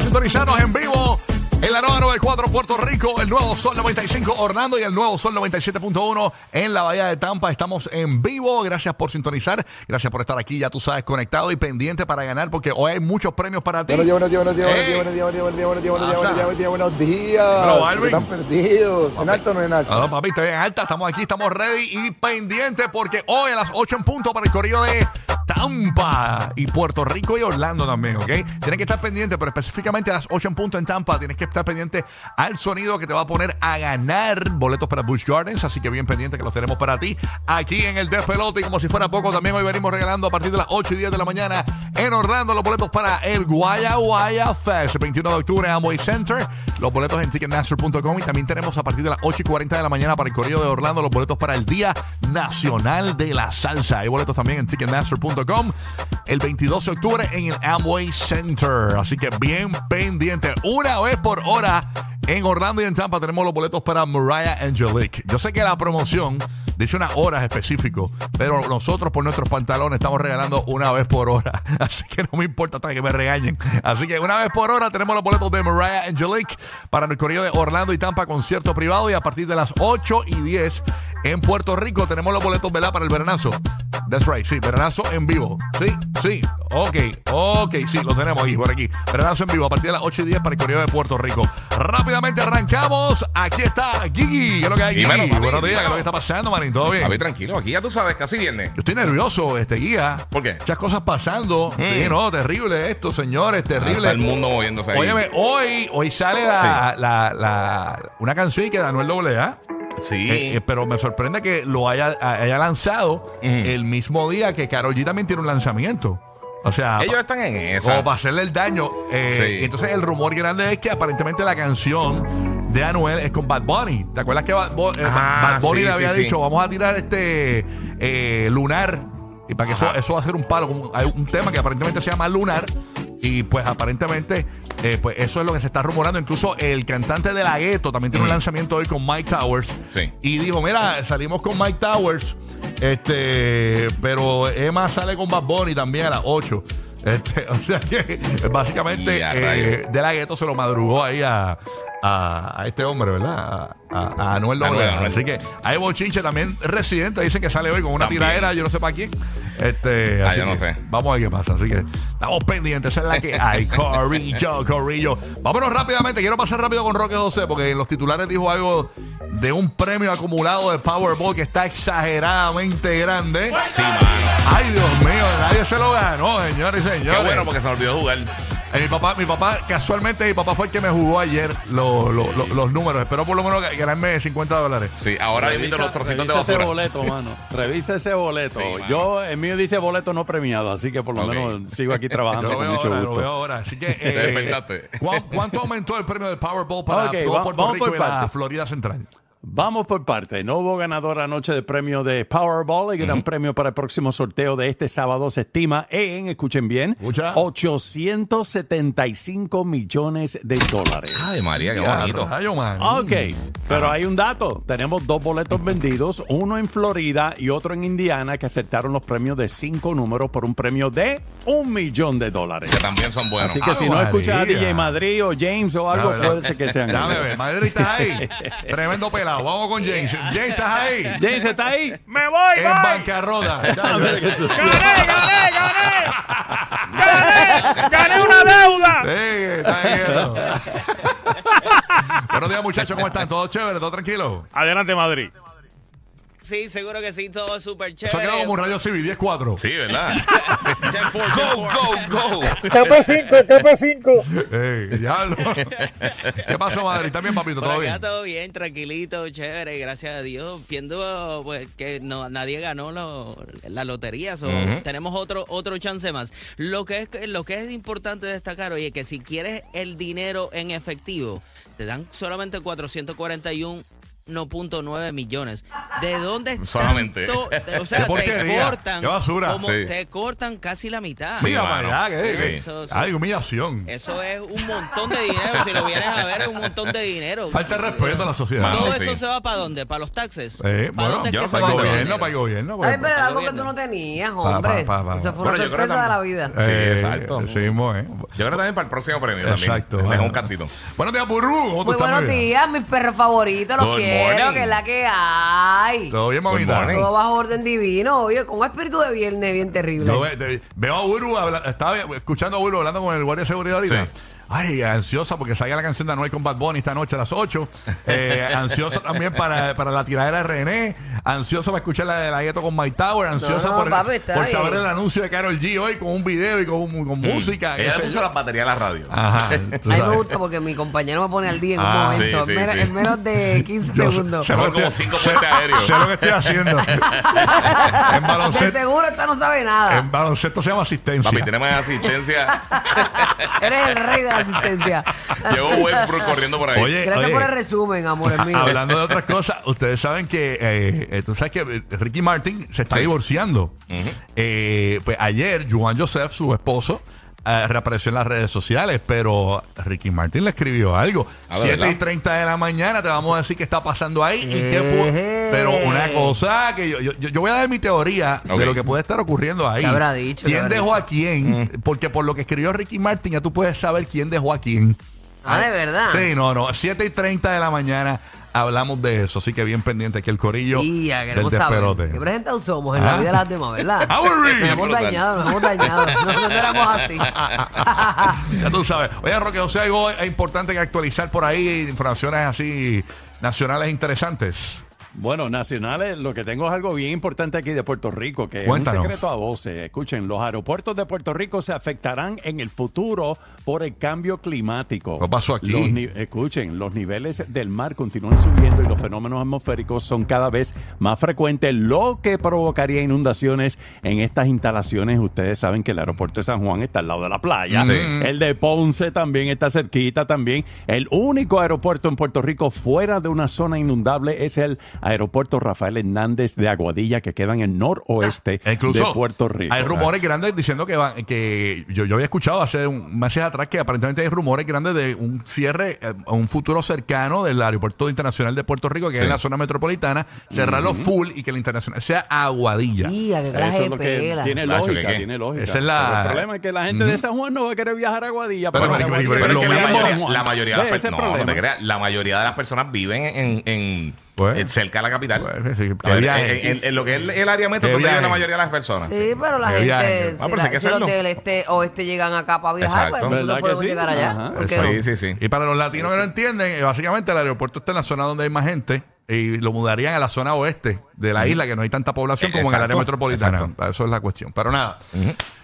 Por sintonizarnos en vivo. En la nueva 94 Puerto Rico, el nuevo Sol 95 Orlando y el nuevo Sol 97.1 en la Bahía de Tampa. Estamos en vivo. Gracias por sintonizar. Gracias por estar aquí. Ya tú sabes, conectado y pendiente para ganar porque hoy hay muchos premios para ti. Buenos días, buenos días, buenos días, Ey. buenos días, buenos días, buenos días, buenos días, buenos días, buenos días, buenos días, buenos días. Dímelo, Alvin. Están perdidos. ¿En alto o no en alto? No, papi, estoy en alta. Estamos aquí, estamos ready y pendiente porque hoy a las 8 en punto para el corrido de Tampa y Puerto Rico y Orlando también, ¿ok? Tienes que estar pendiente, pero específicamente a las 8 en punto en Tampa tienes que estar pendiente al sonido que te va a poner a ganar boletos para Busch Gardens, así que bien pendiente que los tenemos para ti aquí en el Despelote y como si fuera poco también hoy venimos regalando a partir de las 8 y 10 de la mañana en Orlando los boletos para el Guaya Guaya Fest, el 21 de octubre en Amway Center, los boletos en Ticketmaster.com y también tenemos a partir de las 8 y 40 de la mañana para el corrido de Orlando los boletos para el Día Nacional de la Salsa. Hay boletos también en Ticketmaster.com el 22 de octubre en el Amway Center. Así que bien pendiente. Una vez por hora en Orlando y en Tampa tenemos los boletos para Mariah Angelique. Yo sé que la promoción dice unas horas específico, pero nosotros por nuestros pantalones estamos regalando una vez por hora. Así que no me importa hasta que me regañen. Así que una vez por hora tenemos los boletos de Mariah Angelique para el corrido de Orlando y Tampa concierto privado y a partir de las 8 y 10 en Puerto Rico tenemos los boletos, ¿verdad? Para el veranazo. That's right, sí, veranazo en vivo. Sí, sí, ok, ok, sí, lo tenemos ahí, por aquí. Veranazo en vivo a partir de las 8 y 10 para el corrido de Puerto Rico. Rápidamente arrancamos. Aquí está Gigi. ¿Qué es lo que hay, Gigi? Dímelo, papi, Buenos días, ¿qué es lo que está pasando, manín? ¿Todo bien? A ver, tranquilo, aquí ya tú sabes, casi viernes. Yo estoy nervioso, este guía. ¿Por qué? Muchas cosas pasando. Sí, no, terrible esto, señores, terrible. Está el mundo moviéndose ahí. Óyeme, hoy, hoy sale la, la, la- una canción que de Anuel AA. Sí. Eh, eh, pero me sorprende que lo haya, haya lanzado el mismo día que Karol G también tiene un lanzamiento. O sea, Ellos están en como esa. para hacerle el daño. eh, Sí. y Entonces el rumor grande es que aparentemente la canción de Anuel es con Bad Bunny. ¿Te acuerdas que Bad, eh, Ah, Bad Bunny sí, le había sí, dicho, vamos a tirar este eh, lunar? Y para que eso, eso va a ser un palo. un- hay un tema que aparentemente se llama lunar. Y pues aparentemente, eh, pues eso es lo que se está rumorando. Incluso el cantante de la Gueto también tiene un lanzamiento hoy con Mike Towers. Sí. Y dijo, mira, salimos con Mike Towers. Este, pero Emma sale con Bad Bunny también a las 8. Este, o sea que básicamente eh, de la Gueto se lo madrugó ahí a, a, a este hombre, ¿verdad? A, a, a Anuel. Anuel. Así que hay bochinche también residente, dicen que sale hoy con una También. tiradera, yo no sé para quién. Este, Ah, así yo no que sé. Vamos a ver qué pasa. Así que estamos pendientes, esa es la que hay. Corillo, Corillo. Vámonos rápidamente, quiero pasar rápido con Roque José, porque en los titulares dijo algo de un premio acumulado de Powerball que está exageradamente grande. Sí, mano. Ay, Dios mío, nadie se lo ganó, señores y Qué señores. bueno porque se me olvidó jugar. Eh, mi papá, mi papá, casualmente mi papá fue el que me jugó ayer lo- lo- lo- los números. Espero por lo menos ganarme 50 dólares. Sí, ahora invito los trocitos de revisa ese boleto, mano. Revisa ese boleto. Sí, mano. Yo, el mío dice boleto no premiado, así que por lo Ok. menos sigo aquí Yo trabajando lo con veo mucho ahora, lo gusto. veo ahora. Así que, eh, despertaste. ¿cuán- ¿cuánto aumentó el premio del Powerball para Ok, todo va- Puerto vamos Rico por y la partes. Florida Central? Vamos por parte. No hubo ganador anoche de premio de Powerball. El gran premio para el próximo sorteo de este sábado se estima en, escuchen bien, Escucha. 875 millones de dólares. Ay, María, qué bonito. rayo, man. Ok, pero hay un dato. Tenemos dos boletos vendidos, uno en Florida y otro en Indiana, que aceptaron los premios de cinco números por un premio de un millón de dólares. Que también son buenos. Así que si no escuchas a. DJ Madrid o James o algo, puede ser que sean Dame ver, Madrid, ¿estás ahí? Tremendo Vamos con James. James, ¿estás ahí? James, ¿está ahí? ¡Me voy, En bancarrota. ¡Gané, gané, gané! ¡Gané! ¡Gané una deuda! Sí, está. Buenos días, muchachos. ¿Cómo están? ¿Todo chévere? ¿Todo tranquilo? Adelante, Madrid. Sí, seguro que sí, todo súper chévere. Eso queda como un radio civil 10-4. Sí, ¿verdad? 10-4, go, 10-4. go, go. KP5, KP5. Ey, diablo. ¿Qué pasó, Madrid? ¿Está bien, papito? Por ¿Todo acá bien? todo bien, tranquilito, chévere, gracias a Dios. Viendo pues que no nadie ganó lo- la lotería, so, Ujú. tenemos otro otro chance más. Lo que es lo que es importante destacar, oye, que si quieres el dinero en efectivo, te dan solamente 441 1.9 millones. ¿De dónde Solamente. tanto? O Qué sea, te porquería, cortan qué basura. como Sí. te cortan casi la mitad. Sí, Mira, mano. para allá, ¿qué? Eso, sí. Ay, humillación. Eso es un montón de dinero. Si lo vienes a ver, es un montón de dinero. Falta de respeto a la sociedad. Mano, Todo sí. eso se va para dónde? ¿Para los taxes? Eh, ¿Para bueno, dónde es yo que no se para va el ese gobierno, dinero? para el gobierno. Ay, pero era algo que tú no tenías, Pa, hombre. pa, pa, pa. Eso fue Bueno, una yo creo sorpresa de la también. vida. Sí, eh, exacto. Sí, mismo, ¿eh? Yo creo que también para el próximo premio también. Exacto. Dejo bueno. un cantito. Buenos días, Burru. ¿Cómo tú Muy estás, buenos mi vida? días, mis perros favoritos, los Good quiero, morning. que es la que hay. ¿Todo bien, mamita? morning. Todo bajo orden divino, oye, con un espíritu de viernes bien terrible. Yo ve- te- veo a Burbu, habla- estaba escuchando a Burbu hablando con el guardia de seguridad ahorita. Sí. Ay, ansiosa porque salga la canción de Anuel con Bad Bunny esta noche a las 8. Eh, ansiosa también para, para la tiradera de René. Ansiosa para escuchar la de la gueto con My Tower. Ansiosa No, por, papi, por saber el anuncio de Carol G hoy con un video y con, un- con música. qué Ella le puso las baterías a la radio. Ajá. tú A mí me gusta porque mi compañero me pone al día en un Ah, momento, sí, sí, en, menos, sí. en menos de 15 Yo segundos. que como estoy- cinco sé- puentes aéreos. Sé lo que estoy haciendo. en, De baloncesto, seguro esta no sabe nada. en baloncesto se llama asistencia. Papi, tenemos asistencia. Eres el rey de la asistencia. Llegó Westbrook corriendo por ahí. Oye, Gracias oye. por el resumen, amores míos. Hablando de otras cosas, ustedes saben que eh, eh, tú sabes que Ricky Martin se está Sí. divorciando. Eh, pues ayer, Juan Joseph, su esposo, eh, reapareció en las redes sociales, pero Ricky Martin le escribió algo. Ah, ¿de 7 y verdad? 30 de la mañana te vamos a decir qué está pasando ahí. y qué pu- Ejé. pero una cosa que yo, yo, yo voy a dar mi teoría Ok. de lo que puede estar ocurriendo ahí. ¿Qué habrá dicho? ¿Qué ¿Quién habrá dejó a quién? Porque por lo que escribió Ricky Martin ya tú puedes saber quién dejó a quién. Ah, de verdad. Sí, no, no. 7 y 30 de la mañana hablamos de eso. Así que bien pendiente aquí el corillo Ya, del queremos saber. ¿Qué presentados somos en la Ah. vida de las demás, verdad? Nos hemos dañado, nos hemos dañado. No, no éramos así. ya tú sabes. Oye, Roque, o sea, algo importante que actualizar por ahí, informaciones así nacionales interesantes. Bueno, nacionales, lo que tengo es algo bien importante aquí de Puerto Rico, que Cuéntanos. es un secreto a voces. Escuchen, los aeropuertos de Puerto Rico se afectarán en el futuro por el cambio climático. ¿Qué pasó aquí? Los escuchen, los niveles del mar continúan subiendo y los fenómenos atmosféricos son cada vez más frecuentes, lo que provocaría inundaciones en estas instalaciones. Ustedes saben que el aeropuerto de San Juan está al lado de la playa. Sí. El de Ponce también está cerquita también. El único aeropuerto en Puerto Rico fuera de una zona inundable es el aeropuerto Rafael Hernández de Aguadilla, que queda en el noroeste incluso de Puerto Rico. hay rumores grandes diciendo que van, que yo, yo había escuchado hace un meses atrás que aparentemente hay rumores grandes de un cierre eh, a un futuro cercano del aeropuerto internacional de Puerto Rico, que es Sí. en la zona metropolitana, cerrarlo full y que el internacional sea Aguadilla. Qué Eso es lo que tiene lógica, tiene lógica. Esa es la- Pero el problema es que la gente de San Juan no va a querer viajar a Aguadilla. Pero, para pero, es que lo la mismo. mayoría, la mayoría de las personas. No, no te problema. creas. La mayoría de las personas viven en, en, Pues. en- cerca de la capital. Pues, sí, viaje. en, en- en lo que es el, área metro, donde vive la mayoría de las personas. Sí, pero la Qué gente, viaje. si, Ah, pero la- hay que si los hacerlo. del este oeste llegan acá para viajar, Exacto. pues nosotros ¿Verdad que podemos sí? llegar allá. Ajá. ¿Por qué no? Sí, sí, sí. Y para los latinos que no entienden, eh, básicamente el aeropuerto está en la zona donde hay más gente y lo mudarían a la zona oeste de la isla, que no hay tanta población Eh, como en el área exacto, metropolitana. exacto. Eso es la cuestión. Pero nada,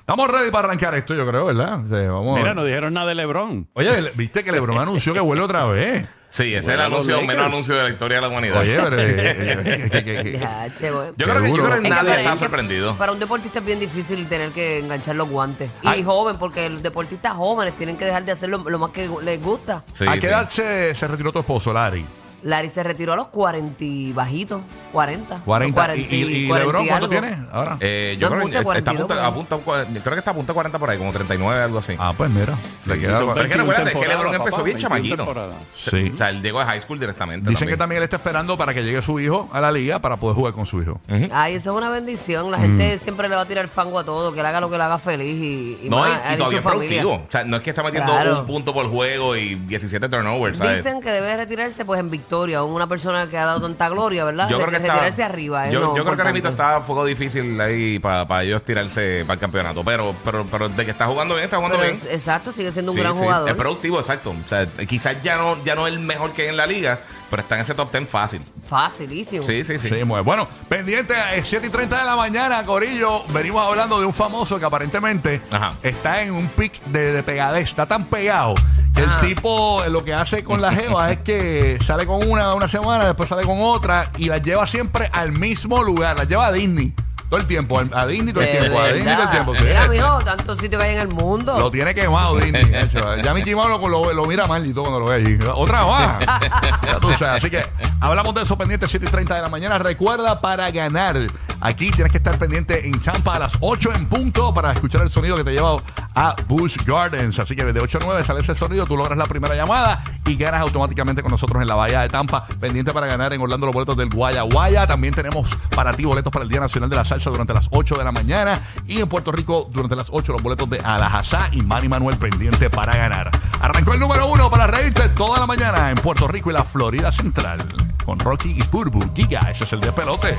estamos ready para arrancar esto, yo creo, ¿verdad? O sea, vamos a Mira, ver. no dijeron nada de Lebron. Oye, le- viste que LeBron anunció que vuelve otra vez. Sí, ese es el anuncio, menos anuncio de la historia de la humanidad. Oye, pero. eh, eh, que- que- que- Ya, che, bueno. yo, creo que, yo duro. creo que Es que nadie para- está es que sorprendido. Para un deportista es bien difícil tener que enganchar los guantes. Y Ay. joven, porque los deportistas jóvenes tienen que dejar de hacer lo, lo más que les gusta. Sí, ¿A qué sí. edad se, se retiró tu esposo, Larry? Larry se retiró a los 40 y bajitos, 40. 40. ¿Y, Los y, y 40 LeBron cuánto algo. tiene ahora? Eh, yo No, creo que apunta está a 42 punto, por ahí. apunta, cua- creo que está a punto de 40 por ahí, como 39, algo así. Ah, pues mira. le queda- Pero es que 21 recuérdate que temporadas, LeBron empezó papá, bien 21 chamaquito. temporadas. Sí. O sea, él llegó a high school directamente. Dicen que también él está esperando para que llegue su hijo a la liga para poder jugar con su hijo. Ay, eso es una bendición. Mm. La gente siempre le va a tirar fango a todo, que él haga lo que le haga feliz y, y No, más y, y todavía es productivo. O sea, no es que está metiendo Claro. un punto por juego y 17 turnovers, ¿sabes? Dicen que debe retirarse pues en victoria victoria, una persona que ha dado tanta gloria, ¿verdad? Yo creo que está, retirarse arriba. es Yo, creo que mismo está a fuego difícil ahí para ellos tirarse para el campeonato. Pero, pero, pero de que está jugando bien, está jugando Pero bien. es- exacto, sigue siendo un Sí, gran sí, jugador. Es productivo, exacto. O sea, quizás ya no, ya no es el mejor que hay en la liga, pero está en ese top 10 fácil. Facilísimo. Sí, sí, sí. Sí, muy bueno. Pendiente, es 7 y 30 de la mañana, Corillo. Venimos hablando de un famoso que aparentemente Ajá. está en un pic de, de pegadez. Está tan pegado el Ajá. tipo eh, lo que hace con la jeva es que sale con una una semana, después sale con otra y las lleva siempre al mismo lugar. Las lleva a Disney todo el tiempo. A Disney todo el De tiempo. A Disney todo el tiempo. sí. Mira, mijo, tantos sitios que hay en el mundo. Lo tiene quemado Disney. hecho. Ya Mickey Mouse lo, lo- lo mira mal y todo cuando lo ve allí. Otra más. Ya tú sabes. Así que hablamos de eso pendiente 7 y 30 de la mañana. Recuerda para ganar. Aquí tienes que estar pendiente en Champa a las 8 en punto para escuchar el sonido que te lleva a Bush Gardens. Así que desde 8 a 9 sale ese sonido, tú logras la primera llamada y ganas automáticamente con nosotros en la Bahía de Tampa. Pendiente para ganar en Orlando los boletos del Guaya Guaya. También tenemos para ti boletos para el Día Nacional de la Salsa durante las 8 de la mañana. Y en Puerto Rico durante las 8 los boletos de Alajazá y Manny Manuel pendiente para ganar. Arrancó el número uno para reírte toda la mañana en Puerto Rico y la Florida Central. Con Rocky y Purbu. Giga, ese es el de pelote.